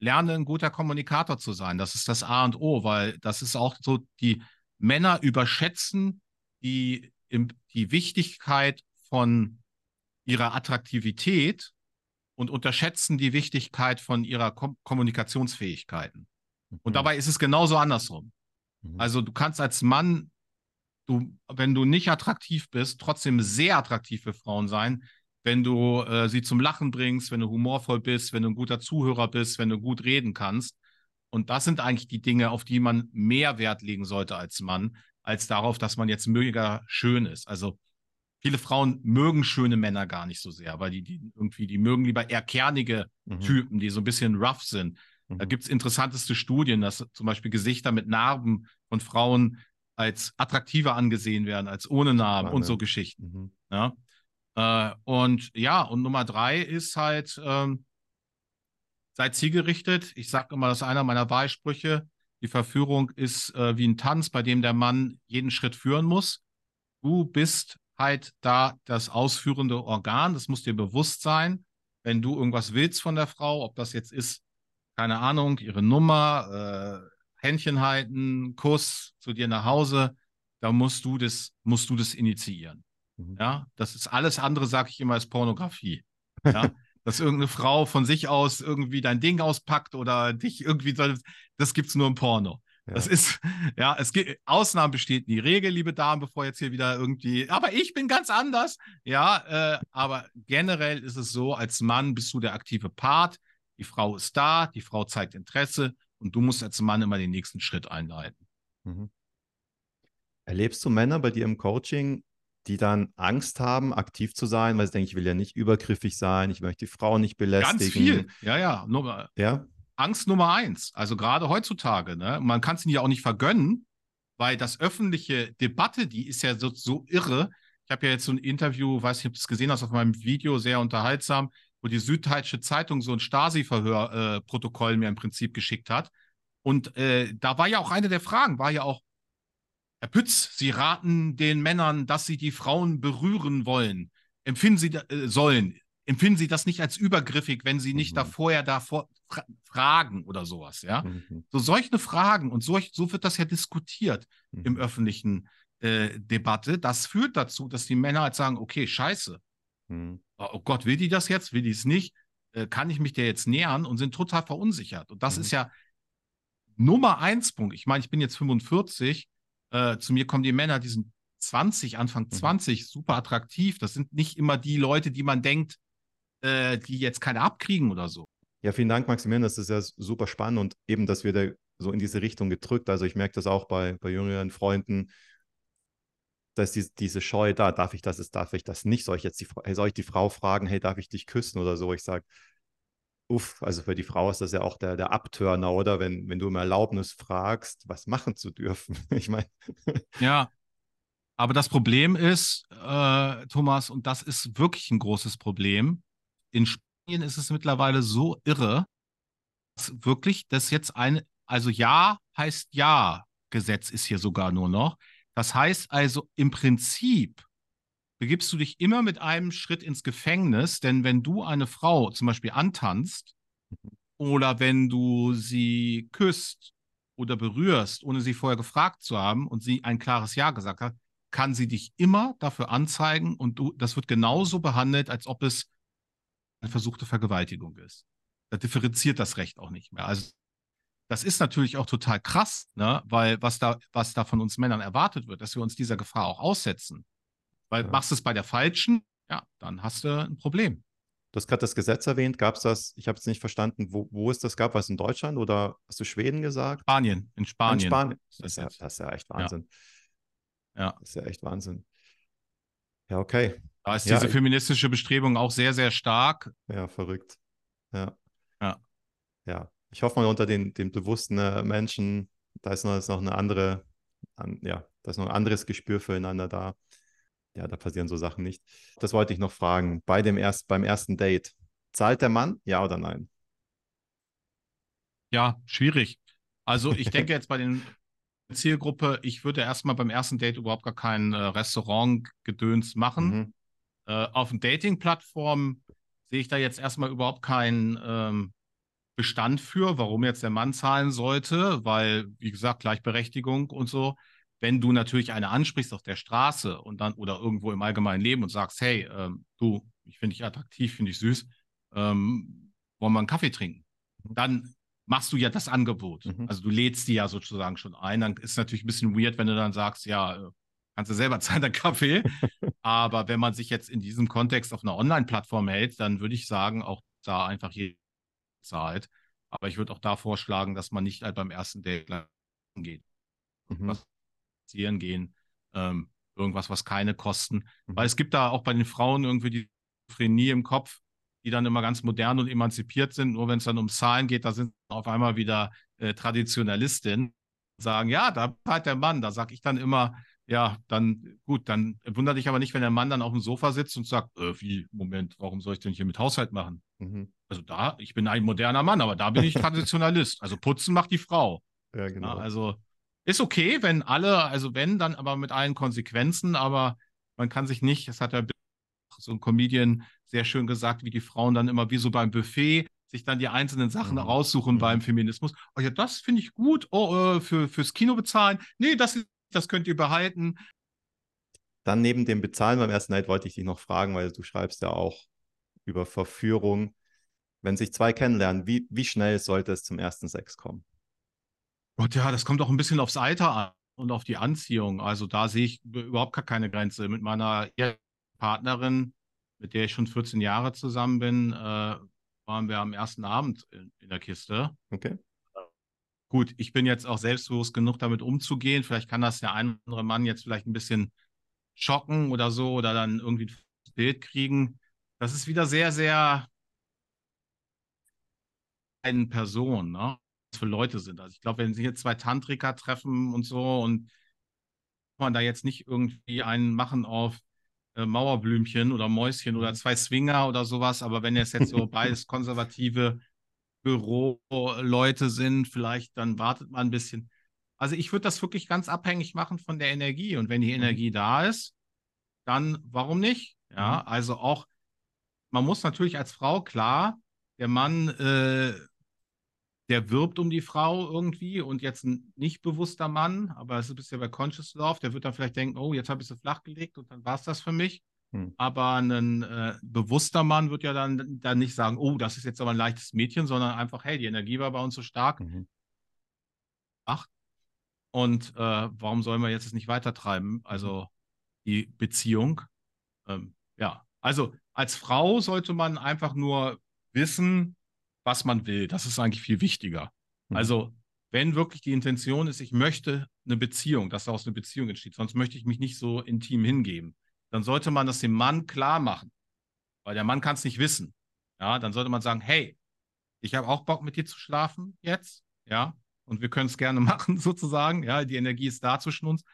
lerne ein guter Kommunikator zu sein. Das ist das A und O, weil das ist auch so, die Männer überschätzen die, die Wichtigkeit von ihrer Attraktivität und unterschätzen die Wichtigkeit von ihrer Kom Kommunikationsfähigkeiten. Mhm. Und dabei ist es genauso andersrum. Mhm. Also du kannst als Mann du, wenn du nicht attraktiv bist, trotzdem sehr attraktiv für Frauen sein, wenn du äh, sie zum Lachen bringst, wenn du humorvoll bist, wenn du ein guter Zuhörer bist, wenn du gut reden kannst. Und das sind eigentlich die Dinge, auf die man mehr Wert legen sollte als Mann, als darauf, dass man jetzt mega schön ist. Also viele Frauen mögen schöne Männer gar nicht so sehr, weil die, die irgendwie, die mögen lieber eher kernige mhm. Typen, die so ein bisschen rough sind. Mhm. Da gibt es interessanteste Studien, dass zum Beispiel Gesichter mit Narben von Frauen als attraktiver angesehen werden, als ohne Namen und so Geschichten. Mhm. Ja? Äh, und ja, und Nummer drei ist halt, ähm, sei zielgerichtet. Ich sage immer, das ist einer meiner Wahlsprüche. Die Verführung ist äh, wie ein Tanz, bei dem der Mann jeden Schritt führen muss. Du bist halt da das ausführende Organ. Das muss dir bewusst sein, wenn du irgendwas willst von der Frau, ob das jetzt ist, keine Ahnung, ihre Nummer, äh, Händchen halten, Kuss zu dir nach Hause, da musst du das, musst du das initiieren. Mhm. Ja, das ist alles andere, sage ich immer, ist Pornografie. Ja, dass irgendeine Frau von sich aus irgendwie dein Ding auspackt oder dich irgendwie, das gibt es nur im Porno. Ja. Das ist, ja, es gibt, Ausnahmen besteht die Regel, liebe Damen, bevor jetzt hier wieder irgendwie, aber ich bin ganz anders. Ja, äh, aber generell ist es so, als Mann bist du der aktive Part, die Frau ist da, die Frau zeigt Interesse und du musst als Mann immer den nächsten Schritt einleiten. Mhm. Erlebst du Männer bei dir im Coaching, die dann Angst haben, aktiv zu sein, weil sie denken, ich will ja nicht übergriffig sein, ich möchte die Frau nicht belästigen. Ganz viel, ja, ja. Nur, ja? Angst Nummer eins. Also gerade heutzutage, ne? Man kann es ihnen ja auch nicht vergönnen, weil das öffentliche Debatte, die ist ja so, so irre. Ich habe ja jetzt so ein Interview, weiß nicht, ob du es gesehen hast, auf meinem Video, sehr unterhaltsam, wo die Süddeutsche Zeitung so ein Stasi-Verhör-Protokoll äh, mir im Prinzip geschickt hat. Und äh, da war ja auch eine der Fragen, war ja auch, Herr Pütz, Sie raten den Männern, dass sie die Frauen berühren wollen. Empfinden Sie äh, sollen. Empfinden Sie das nicht als übergriffig, wenn Sie nicht mhm. da vorher davor fra fragen oder sowas, ja? Mhm. So solche Fragen und so, so wird das ja diskutiert mhm. im öffentlichen äh, Debatte. Das führt dazu, dass die Männer halt sagen, okay, scheiße. Mhm. Oh, oh Gott, will die das jetzt? Will die es nicht? Äh, kann ich mich der jetzt nähern? Und sind total verunsichert. Und das ist mhm. ja Nummer eins Punkt. Ich meine, ich bin jetzt 45 äh, zu mir kommen die Männer, die sind 20, Anfang 20, mhm. super attraktiv. Das sind nicht immer die Leute, die man denkt, äh, die jetzt keine abkriegen oder so. Ja, vielen Dank, Maximilian. Das ist ja super spannend und eben, dass wir da so in diese Richtung gedrückt. Also ich merke das auch bei, bei jüngeren Freunden, dass die, diese Scheu da, darf ich das, ist, darf ich das nicht? Soll ich jetzt die, soll ich die Frau fragen, hey, darf ich dich küssen oder so? Ich sage, uff, also für die Frau ist das ja auch der, der Abtörner, oder? Wenn, wenn du um Erlaubnis fragst, was machen zu dürfen. ich meine. ja. Aber das Problem ist, äh, Thomas, und das ist wirklich ein großes Problem. In Spanien ist es mittlerweile so irre, dass wirklich das jetzt ein, also Ja heißt Ja, Gesetz ist hier sogar nur noch. Das heißt also im Prinzip begibst du dich immer mit einem Schritt ins Gefängnis, denn wenn du eine Frau zum Beispiel antanzt oder wenn du sie küsst oder berührst, ohne sie vorher gefragt zu haben und sie ein klares Ja gesagt hat, kann sie dich immer dafür anzeigen und du, das wird genauso behandelt, als ob es eine versuchte Vergewaltigung ist. Da differenziert das Recht auch nicht mehr. Also das ist natürlich auch total krass, ne? weil was da, was da von uns Männern erwartet wird, dass wir uns dieser Gefahr auch aussetzen. Weil ja. machst du es bei der falschen, ja, dann hast du ein Problem. Du hast gerade das Gesetz erwähnt. Gab es das? Ich habe es nicht verstanden. Wo, wo es das gab? Was in Deutschland oder hast du Schweden gesagt? Spanien. In Spanien. In Spanien. Das, ist ja, das ist ja echt Wahnsinn. Ja. ja. Das ist ja echt Wahnsinn. Ja, okay. Da ist ja, diese feministische Bestrebung auch sehr, sehr stark. Ja, verrückt. Ja. Ja. Ja. Ich hoffe mal, unter den, den bewussten äh, Menschen, da ist noch, ist noch eine andere, an, ja, da ist noch ein anderes Gespür füreinander da ja, da passieren so Sachen nicht. Das wollte ich noch fragen. Bei dem erst, beim ersten Date, zahlt der Mann, ja oder nein? Ja, schwierig. Also ich denke jetzt bei den Zielgruppe, ich würde erstmal beim ersten Date überhaupt gar kein äh, Restaurant-Gedöns machen. Mhm. Äh, auf den Dating-Plattformen sehe ich da jetzt erstmal überhaupt keinen ähm, Bestand für, warum jetzt der Mann zahlen sollte, weil, wie gesagt, Gleichberechtigung und so wenn du natürlich eine ansprichst auf der Straße und dann oder irgendwo im allgemeinen Leben und sagst, hey, ähm, du, ich finde dich attraktiv, finde ich süß, ähm, wollen wir einen Kaffee trinken? Mhm. Dann machst du ja das Angebot. Mhm. Also du lädst die ja sozusagen schon ein. Dann ist es natürlich ein bisschen weird, wenn du dann sagst, ja, äh, kannst du selber zahlen, der Kaffee. Aber wenn man sich jetzt in diesem Kontext auf einer Online-Plattform hält, dann würde ich sagen, auch da einfach jeder zahlt. Aber ich würde auch da vorschlagen, dass man nicht halt beim ersten Date geht. Mhm. Was spazieren gehen, ähm, irgendwas, was keine kosten. Mhm. Weil es gibt da auch bei den Frauen irgendwie die Frenie im Kopf, die dann immer ganz modern und emanzipiert sind. Nur wenn es dann um Zahlen geht, da sind auf einmal wieder äh, Traditionalistinnen, sagen, ja, da hat der Mann. Da sage ich dann immer, ja, dann gut, dann wundert dich aber nicht, wenn der Mann dann auf dem Sofa sitzt und sagt, äh, wie, Moment, warum soll ich denn hier mit Haushalt machen? Mhm. Also da, ich bin ein moderner Mann, aber da bin ich Traditionalist. also putzen macht die Frau. Ja, genau. Ja, also ist okay, wenn alle, also wenn, dann aber mit allen Konsequenzen, aber man kann sich nicht, das hat ja so ein Comedian sehr schön gesagt, wie die Frauen dann immer wie so beim Buffet sich dann die einzelnen Sachen mhm. raussuchen mhm. beim Feminismus. Oh ja, das finde ich gut. Oh, äh, für, fürs Kino bezahlen. Nee, das, das könnt ihr behalten. Dann neben dem Bezahlen beim ersten Night wollte ich dich noch fragen, weil du schreibst ja auch über Verführung. Wenn sich zwei kennenlernen, wie, wie schnell sollte es zum ersten Sex kommen? Gott, ja, das kommt auch ein bisschen aufs Alter an und auf die Anziehung. Also da sehe ich überhaupt gar keine Grenze. Mit meiner Partnerin, mit der ich schon 14 Jahre zusammen bin, äh, waren wir am ersten Abend in, in der Kiste. Okay. gut, ich bin jetzt auch selbstbewusst genug, damit umzugehen. Vielleicht kann das der andere Mann jetzt vielleicht ein bisschen schocken oder so oder dann irgendwie ein Bild kriegen. Das ist wieder sehr, sehr eine Person, ne? Für Leute sind. Also ich glaube, wenn sich jetzt zwei Tantriker treffen und so und man da jetzt nicht irgendwie einen machen auf äh, Mauerblümchen oder Mäuschen oder mhm. zwei Swinger oder sowas, aber wenn es jetzt so beides konservative Büroleute sind, vielleicht dann wartet man ein bisschen. Also ich würde das wirklich ganz abhängig machen von der Energie. Und wenn die mhm. Energie da ist, dann warum nicht? Ja, mhm. also auch, man muss natürlich als Frau klar, der Mann, äh, der wirbt um die Frau irgendwie und jetzt ein nicht bewusster Mann, aber es ist bisher bei Conscious Love, der wird dann vielleicht denken, oh, jetzt habe ich sie flachgelegt und dann war es das für mich. Hm. Aber ein äh, bewusster Mann wird ja dann, dann nicht sagen, oh, das ist jetzt aber ein leichtes Mädchen, sondern einfach, hey, die Energie war bei uns so stark. Mhm. Ach. Und äh, warum sollen wir jetzt es nicht weitertreiben? Also die Beziehung. Ähm, ja, also als Frau sollte man einfach nur wissen, was man will. Das ist eigentlich viel wichtiger. Mhm. Also wenn wirklich die Intention ist, ich möchte eine Beziehung, dass daraus eine Beziehung entsteht, sonst möchte ich mich nicht so intim hingeben dann sollte man das dem Mann klar machen, weil der Mann kann es nicht wissen. Ja, dann sollte man sagen, hey, ich habe auch Bock mit dir zu schlafen jetzt, ja, und wir können es gerne machen sozusagen, ja, die Energie ist da zwischen uns,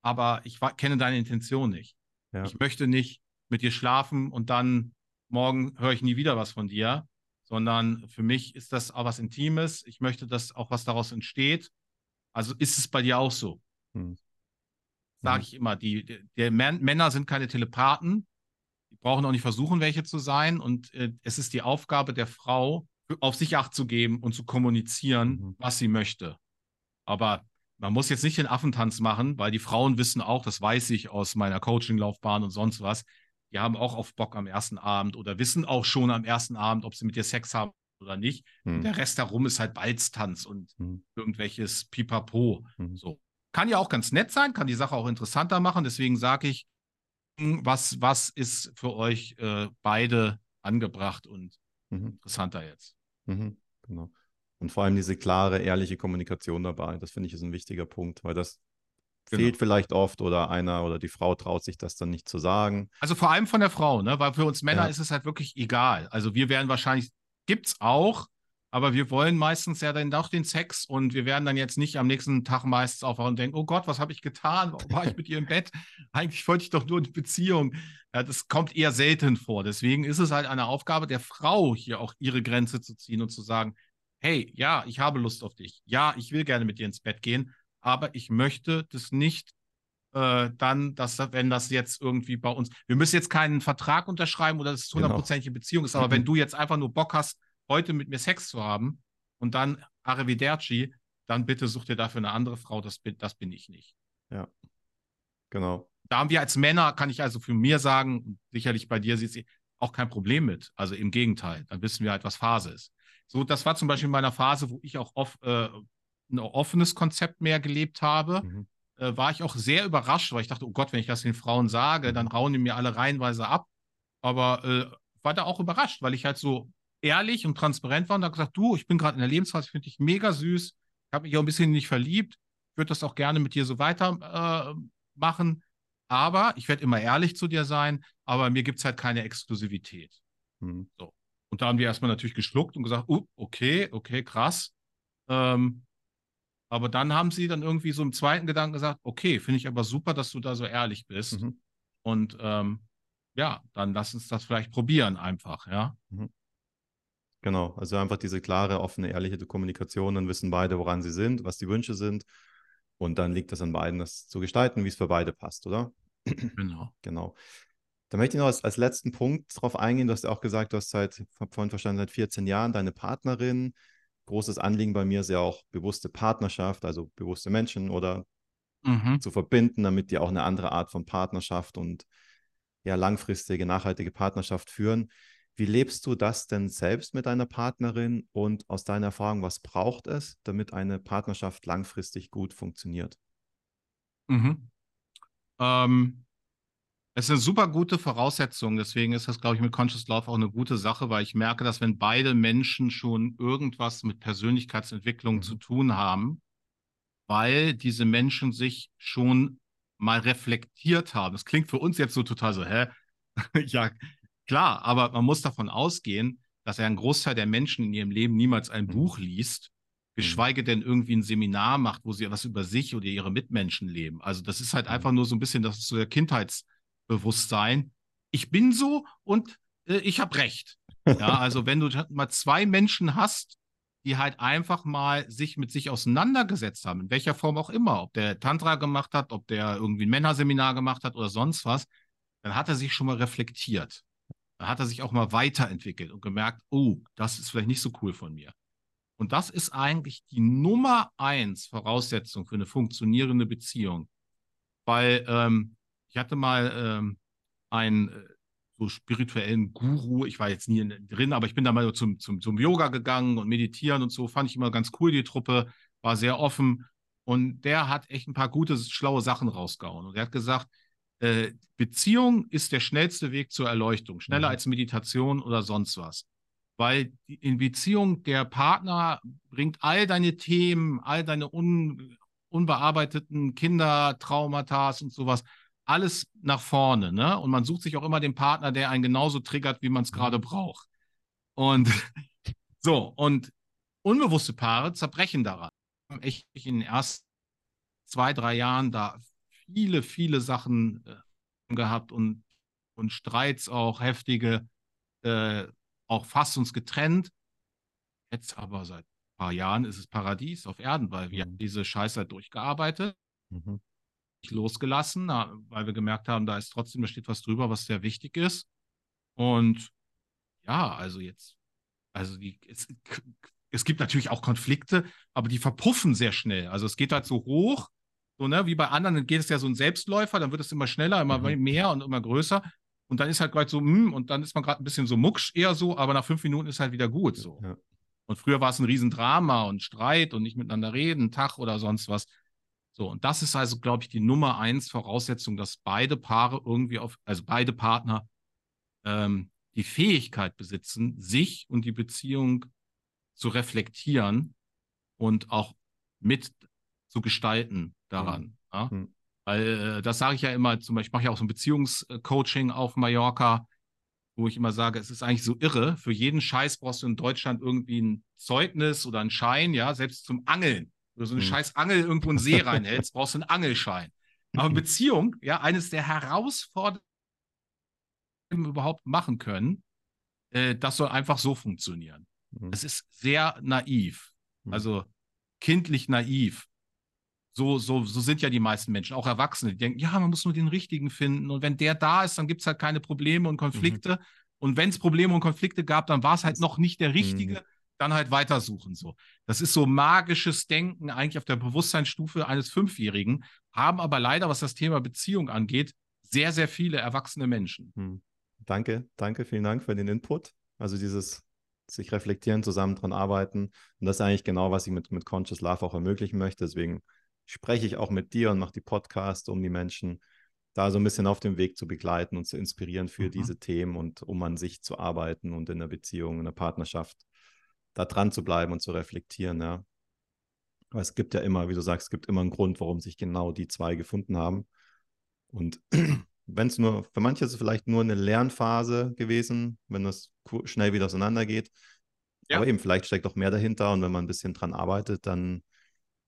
aber ich kenne deine Intention nicht. Ja. Ich möchte nicht mit dir schlafen und dann morgen höre ich nie wieder was von dir, sondern für mich ist das auch was Intimes. Ich möchte, dass auch was daraus entsteht. Also ist es bei dir auch so. Hm sage mhm. ich immer. Die, die, die, Männer sind keine Telepathen. Die brauchen auch nicht versuchen, welche zu sein. Und äh, es ist die Aufgabe der Frau, auf sich Acht zu geben und zu kommunizieren, mhm. was sie möchte. Aber man muss jetzt nicht den Affentanz machen, weil die Frauen wissen auch, das weiß ich aus meiner Coaching-Laufbahn und sonst was, die haben auch auf Bock am ersten Abend oder wissen auch schon am ersten Abend, ob sie mit dir Sex haben oder nicht. Mhm. der Rest darum ist halt Balztanz und mhm. irgendwelches Pipapo. Mhm. So. Kann ja auch ganz nett sein, kann die Sache auch interessanter machen. Deswegen sage ich, was, was ist für euch äh, beide angebracht und mhm. interessanter jetzt? Mhm, genau. Und vor allem diese klare, ehrliche Kommunikation dabei. Das finde ich ist ein wichtiger Punkt, weil das genau. fehlt vielleicht oft oder einer oder die Frau traut sich das dann nicht zu sagen. Also vor allem von der Frau, ne? Weil für uns Männer ja. ist es halt wirklich egal. Also wir werden wahrscheinlich, gibt es auch, aber wir wollen meistens ja dann doch den Sex und wir werden dann jetzt nicht am nächsten Tag meistens aufwachen und denken, oh Gott, was habe ich getan? Warum war ich mit ihr im Bett? Eigentlich wollte ich doch nur eine Beziehung. Ja, das kommt eher selten vor. Deswegen ist es halt eine Aufgabe der Frau, hier auch ihre Grenze zu ziehen und zu sagen, hey, ja, ich habe Lust auf dich. Ja, ich will gerne mit dir ins Bett gehen, aber ich möchte das nicht äh, dann, dass wenn das jetzt irgendwie bei uns, wir müssen jetzt keinen Vertrag unterschreiben oder dass es genau. hundertprozentige. Beziehung ist, aber mhm. wenn du jetzt einfach nur Bock hast, heute mit mir Sex zu haben und dann Arrivederci, dann bitte such dir dafür eine andere Frau, das bin, das bin ich nicht. Ja, genau. Da haben wir als Männer, kann ich also für mir sagen, sicherlich bei dir sieht sie auch kein Problem mit. Also im Gegenteil, dann wissen wir halt, was Phase ist. So, das war zum Beispiel in meiner Phase, wo ich auch off, äh, ein offenes Konzept mehr gelebt habe. Mhm. Äh, war ich auch sehr überrascht, weil ich dachte, oh Gott, wenn ich das den Frauen sage, dann mhm. rauen die mir alle reihenweise ab. Aber äh, war da auch überrascht, weil ich halt so ehrlich und transparent war und hat gesagt, du, ich bin gerade in der Lebensphase, ich finde dich mega süß, ich habe mich auch ein bisschen nicht verliebt, ich würde das auch gerne mit dir so weitermachen, äh, aber ich werde immer ehrlich zu dir sein, aber mir gibt es halt keine Exklusivität. Mhm. So. Und da haben die erstmal natürlich geschluckt und gesagt, uh, okay, okay, krass. Ähm, aber dann haben sie dann irgendwie so im zweiten Gedanken gesagt, okay, finde ich aber super, dass du da so ehrlich bist. Mhm. Und ähm, ja, dann lass uns das vielleicht probieren einfach, ja. Mhm. Genau, also einfach diese klare, offene, ehrliche Kommunikation, dann wissen beide, woran sie sind, was die Wünsche sind. Und dann liegt es an beiden, das zu gestalten, wie es für beide passt, oder? Genau. genau. Da möchte ich noch als, als letzten Punkt darauf eingehen. Du hast ja auch gesagt, du hast seit, vorhin verstanden, seit 14 Jahren deine Partnerin. Großes Anliegen bei mir ist ja auch bewusste Partnerschaft, also bewusste Menschen oder mhm. zu verbinden, damit die auch eine andere Art von Partnerschaft und ja langfristige, nachhaltige Partnerschaft führen. Wie lebst du das denn selbst mit deiner Partnerin und aus deiner Erfahrung, was braucht es, damit eine Partnerschaft langfristig gut funktioniert? Mhm. Ähm, Es ist eine super gute Voraussetzung. Deswegen ist das, glaube ich, mit Conscious Love auch eine gute Sache, weil ich merke, dass wenn beide Menschen schon irgendwas mit Persönlichkeitsentwicklung mhm. zu tun haben, weil diese Menschen sich schon mal reflektiert haben. Das klingt für uns jetzt so total so, hä? ja, klar, aber man muss davon ausgehen, dass ein Großteil der Menschen in ihrem Leben niemals ein mhm. Buch liest, mhm. geschweige denn irgendwie ein Seminar macht, wo sie was über sich oder ihre Mitmenschen leben. Also das ist halt mhm. einfach nur so ein bisschen, das ist so der Kindheitsbewusstsein. Ich bin so und äh, ich habe recht. Ja, also wenn du mal zwei Menschen hast, die halt einfach mal sich mit sich auseinandergesetzt haben, in welcher Form auch immer, ob der Tantra gemacht hat, ob der irgendwie ein Männerseminar gemacht hat oder sonst was, dann hat er sich schon mal reflektiert. Dann hat er sich auch mal weiterentwickelt und gemerkt, oh, das ist vielleicht nicht so cool von mir. Und das ist eigentlich die Nummer eins Voraussetzung für eine funktionierende Beziehung. Weil ähm, ich hatte mal ähm, einen äh, so spirituellen Guru, ich war jetzt nie drin, aber ich bin da mal zum, zum, zum Yoga gegangen und meditieren und so, fand ich immer ganz cool, die Truppe, war sehr offen. Und der hat echt ein paar gute, schlaue Sachen rausgehauen. Und er hat gesagt, äh, Beziehung ist der schnellste Weg zur Erleuchtung, schneller mhm. als Meditation oder sonst was. Weil in Beziehung der Partner bringt all deine Themen, all deine un, unbearbeiteten Kindertraumata und sowas, alles nach vorne. Ne? Und man sucht sich auch immer den Partner, der einen genauso triggert, wie man es gerade braucht. Und so, und unbewusste Paare zerbrechen daran. Ich in den ersten zwei, drei Jahren da viele, viele Sachen äh, gehabt und, und Streits auch, heftige, äh, auch fast uns getrennt. Jetzt aber seit ein paar Jahren ist es Paradies auf Erden, weil wir mhm. diese Scheiße durchgearbeitet, mhm. Losgelassen, weil wir gemerkt haben, da ist trotzdem, da steht was drüber, was sehr wichtig ist. Und ja, also jetzt, also die, es, es gibt natürlich auch Konflikte, aber die verpuffen sehr schnell. Also es geht halt so hoch so, ne, wie bei anderen geht es ja so ein Selbstläufer, dann wird es immer schneller, immer mhm. mehr und immer größer. Und dann ist halt gerade so, mm, und dann ist man gerade ein bisschen so mucksch eher so, aber nach fünf Minuten ist halt wieder gut so. Ja. Und früher war es ein Riesendrama und Streit und nicht miteinander reden, Tag oder sonst was. So, und das ist also, glaube ich, die Nummer eins Voraussetzung, dass beide Paare irgendwie auf, also beide Partner ähm, die Fähigkeit besitzen, sich und die Beziehung zu reflektieren und auch mit zu gestalten daran. Mhm. Ja? Mhm. Weil äh, das sage ich ja immer, zum Beispiel, ich mache ja auch so ein Beziehungscoaching auf Mallorca, wo ich immer sage, es ist eigentlich so irre, für jeden Scheiß brauchst du in Deutschland irgendwie ein Zeugnis oder einen Schein, ja, selbst zum Angeln. Du so eine mhm. scheiß Angel irgendwo in den See reinhältst, brauchst du einen Angelschein. Aber Beziehung, ja, eines der Herausforderungen, die wir überhaupt machen können, äh, das soll einfach so funktionieren. Mhm. Es ist sehr naiv, mhm. also kindlich naiv. So, so, so sind ja die meisten Menschen, auch Erwachsene, die denken, ja, man muss nur den richtigen finden. Und wenn der da ist, dann gibt es halt keine Probleme und Konflikte. Mhm. Und wenn es Probleme und Konflikte gab, dann war es halt noch nicht der richtige. Mhm. Dann halt weitersuchen. So. Das ist so magisches Denken eigentlich auf der Bewusstseinsstufe eines Fünfjährigen, haben aber leider, was das Thema Beziehung angeht, sehr, sehr viele erwachsene Menschen. Mhm. Danke, danke, vielen Dank für den Input. Also dieses sich reflektieren, zusammen dran arbeiten. Und das ist eigentlich genau, was ich mit, mit Conscious Love auch ermöglichen möchte. Deswegen spreche ich auch mit dir und mache die Podcasts, um die Menschen da so ein bisschen auf dem Weg zu begleiten und zu inspirieren für mhm. diese Themen und um an sich zu arbeiten und in der Beziehung, in der Partnerschaft da dran zu bleiben und zu reflektieren, ja. Aber es gibt ja immer, wie du sagst, es gibt immer einen Grund, warum sich genau die zwei gefunden haben. Und wenn es nur, für manche ist es vielleicht nur eine Lernphase gewesen, wenn das schnell wieder auseinandergeht. Ja. Aber eben, vielleicht steckt auch mehr dahinter und wenn man ein bisschen dran arbeitet, dann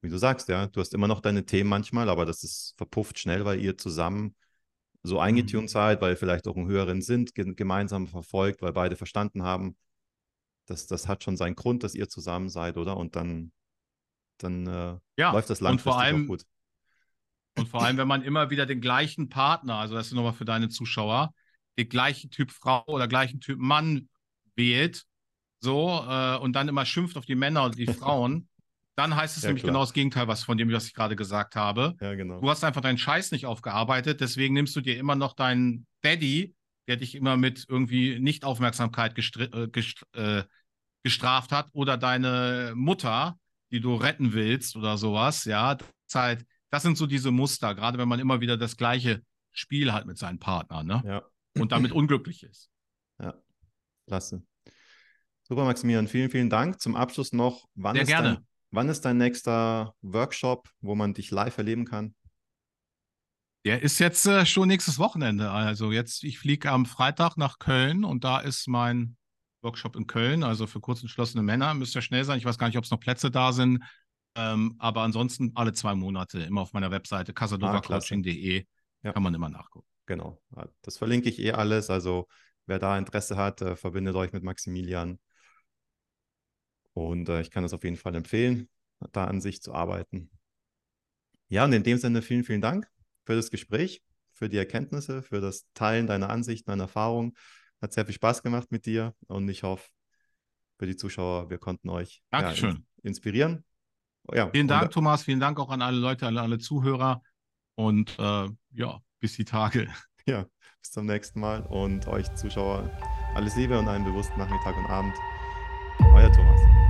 wie du sagst, ja, du hast immer noch deine Themen manchmal, aber das ist verpufft schnell, weil ihr zusammen so eingetunt mhm. seid, weil ihr vielleicht auch einen höheren Sinn gemeinsam verfolgt, weil beide verstanden haben, dass das hat schon seinen Grund, dass ihr zusammen seid, oder? Und dann, dann äh, ja. läuft das langfristig und vor allem, auch gut. Und vor allem, wenn man immer wieder den gleichen Partner, also das ist nochmal für deine Zuschauer, den gleichen Typ Frau oder gleichen Typ Mann wählt, so, äh, und dann immer schimpft auf die Männer und die Frauen, dann heißt es ja, nämlich klar. genau das Gegenteil, was von dem, was ich gerade gesagt habe. Ja, genau. Du hast einfach deinen Scheiß nicht aufgearbeitet, deswegen nimmst du dir immer noch deinen Daddy, der dich immer mit irgendwie Nichtaufmerksamkeit äh, gest äh, gestraft hat, oder deine Mutter, die du retten willst oder sowas. Ja, das, halt, das sind so diese Muster, gerade wenn man immer wieder das Gleiche Spiel hat mit seinen Partnern, ne? Ja. Und damit unglücklich ist. Ja, klasse. Super, Maximilian, vielen, vielen Dank. Zum Abschluss noch, wann, Sehr ist, gerne. Dein, wann ist dein nächster Workshop, wo man dich live erleben kann? Der ist jetzt äh, schon nächstes Wochenende. Also jetzt, ich fliege am Freitag nach Köln und da ist mein Workshop in Köln, also für kurzentschlossene Männer. Müsste ja schnell sein. Ich weiß gar nicht, ob es noch Plätze da sind. Ähm, aber ansonsten alle zwei Monate immer auf meiner Webseite casadovacoaching.de Ja. kann man immer nachgucken. Genau, das verlinke ich eh alles. Also wer da Interesse hat, äh, verbindet euch mit Maximilian. Und äh, ich kann es auf jeden Fall empfehlen, da an sich zu arbeiten. Ja, und in dem Sinne vielen, vielen Dank für das Gespräch, für die Erkenntnisse, für das Teilen deiner Ansichten, deiner Erfahrungen. Hat sehr viel Spaß gemacht mit dir und ich hoffe, für die Zuschauer, wir konnten euch ja, inspirieren. Ja, Vielen und, Dank, äh, Thomas. Vielen Dank auch an alle Leute, an alle Zuhörer. Und äh, ja, bis die Tage. Ja, bis zum nächsten Mal und euch Zuschauer alles Liebe und einen bewussten Nachmittag und Abend. Euer Thomas.